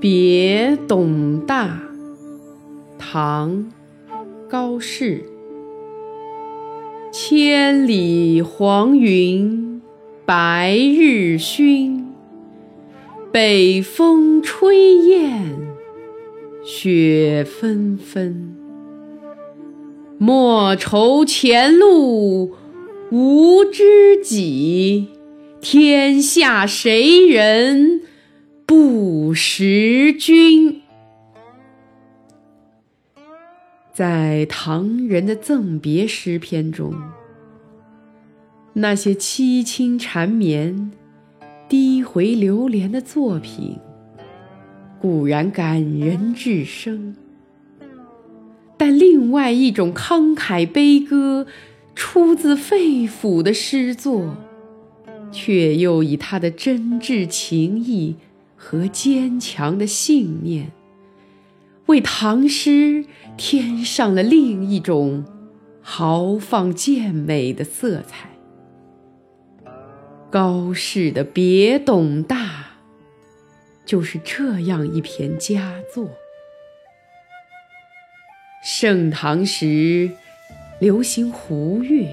别董大，唐·高适。千里黄云白日曛，北风吹雁雪纷纷。莫愁前路无知己，天下谁人？不识君，在唐人的赠别诗篇中，那些凄清缠绵、低回流连的作品，固然感人至深，但另外一种慷慨悲歌、出自肺腑的诗作，却又以他的真挚情谊。和坚强的信念，为唐诗添上了另一种豪放健美的色彩。高适的《别董大》就是这样一篇佳作。盛唐时流行胡乐，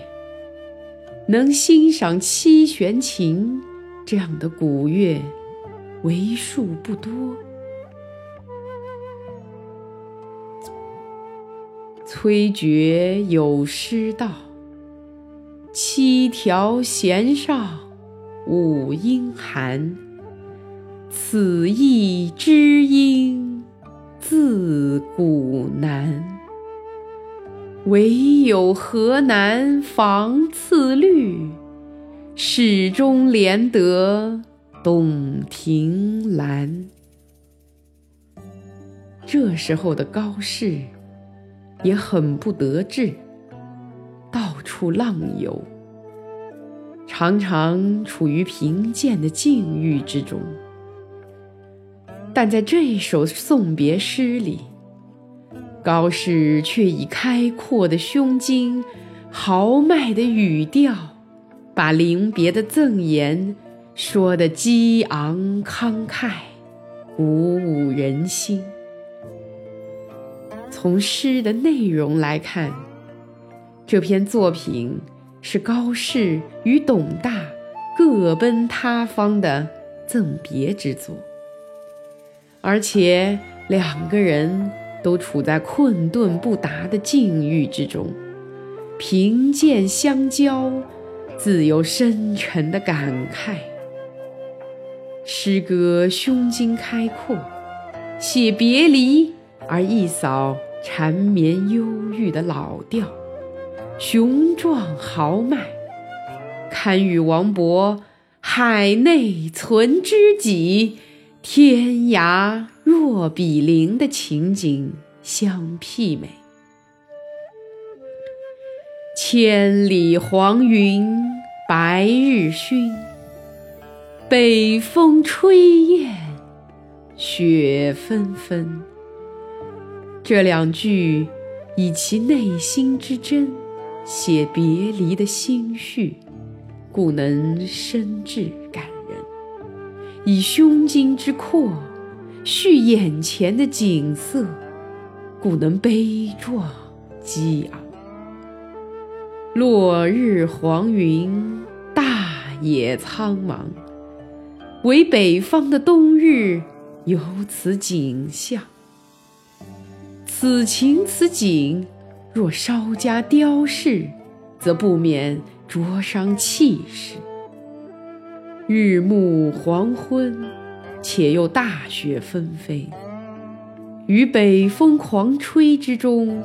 能欣赏七弦琴这样的古乐。为数不多。崔珏有诗道：“七条弦上五音寒，此意知音自古难。唯有河南房次律，始终连得。”洞庭兰。这时候的高适也很不得志，到处浪游，常常处于贫贱的境遇之中。但在这首送别诗里，高适却以开阔的胸襟、豪迈的语调，把临别的赠言。说的激昂慷慨，鼓舞人心。从诗的内容来看，这篇作品是高适与董大各奔他方的赠别之作，而且两个人都处在困顿不达的境遇之中，贫贱相交，自有深沉的感慨。诗歌胸襟开阔，写别离而一扫缠绵忧郁的老调，雄壮豪迈，堪与王勃“海内存知己，天涯若比邻”的情景相媲美。千里黄云白日曛。北风吹雁，雪纷纷。这两句以其内心之真，写别离的心绪，故能深挚感人；以胸襟之阔，叙眼前的景色，故能悲壮激昂。落日黄云，大野苍茫。唯北方的冬日有此景象，此情此景，若稍加雕饰，则不免灼伤气势。日暮黄昏，且又大雪纷飞，于北风狂吹之中，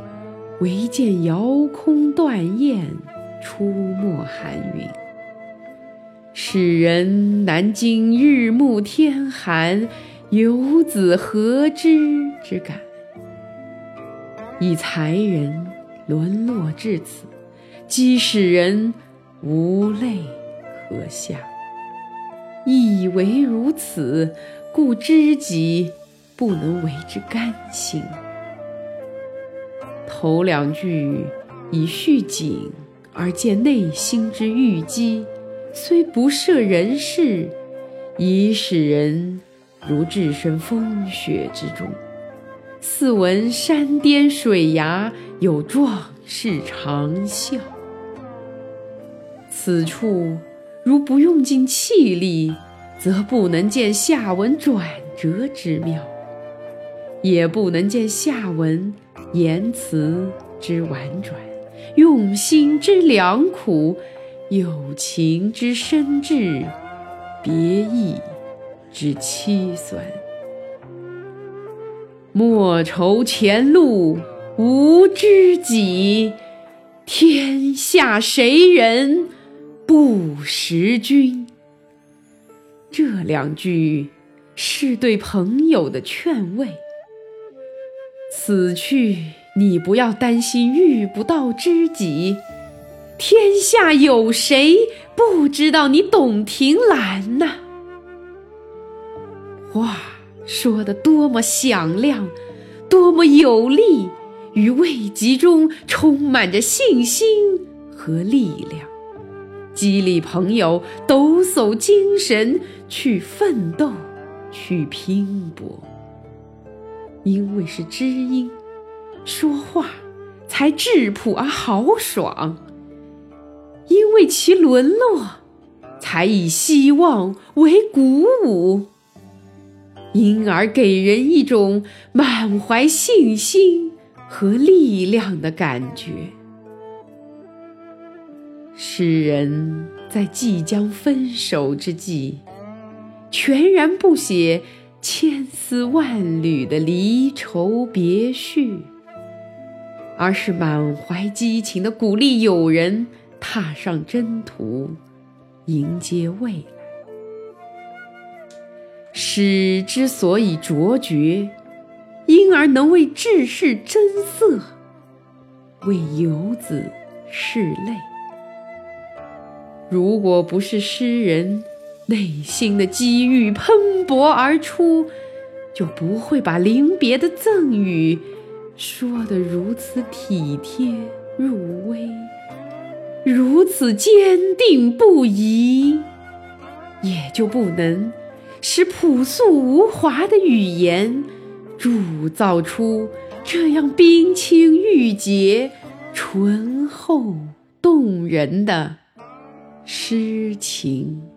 唯见遥空断雁，出没寒云。使人难经日暮天寒，游子何知之感。以才人沦落至此，即使人无泪可下。亦为如此，故知己不能为之甘心。头两句以叙景而见内心之郁积。虽不涉人事，已使人如置身风雪之中，似闻山巅水崖有壮士长啸。此处如不用尽气力，则不能见下文转折之妙，也不能见下文言辞之婉转，用心之良苦，友情之深挚。别意之凄酸，莫愁前路无知己，天下谁人不识君？这两句是对朋友的劝慰。此去你不要担心遇不到知己。天下有谁不知道你董庭兰呢？话说的多么响亮，多么有力，于未及中充满着信心和力量，激励朋友抖擞精神去奋斗，去拼搏。因为是知音，说话才质朴而豪爽。因为其沦落，才以希望为鼓舞，因而给人一种满怀信心和力量的感觉。诗人在即将分手之际，全然不写千丝万缕的离愁别绪，而是满怀激情的鼓励友人。踏上征途，迎接未来。诗之所以卓绝，因而能为志士增色，为游子拭泪。如果不是诗人内心的机遇喷薄而出，就不会把临别的赠语说得如此体贴入微。如此坚定不移，也就不能使朴素无华的语言铸造出这样冰清玉洁、醇厚动人的诗情。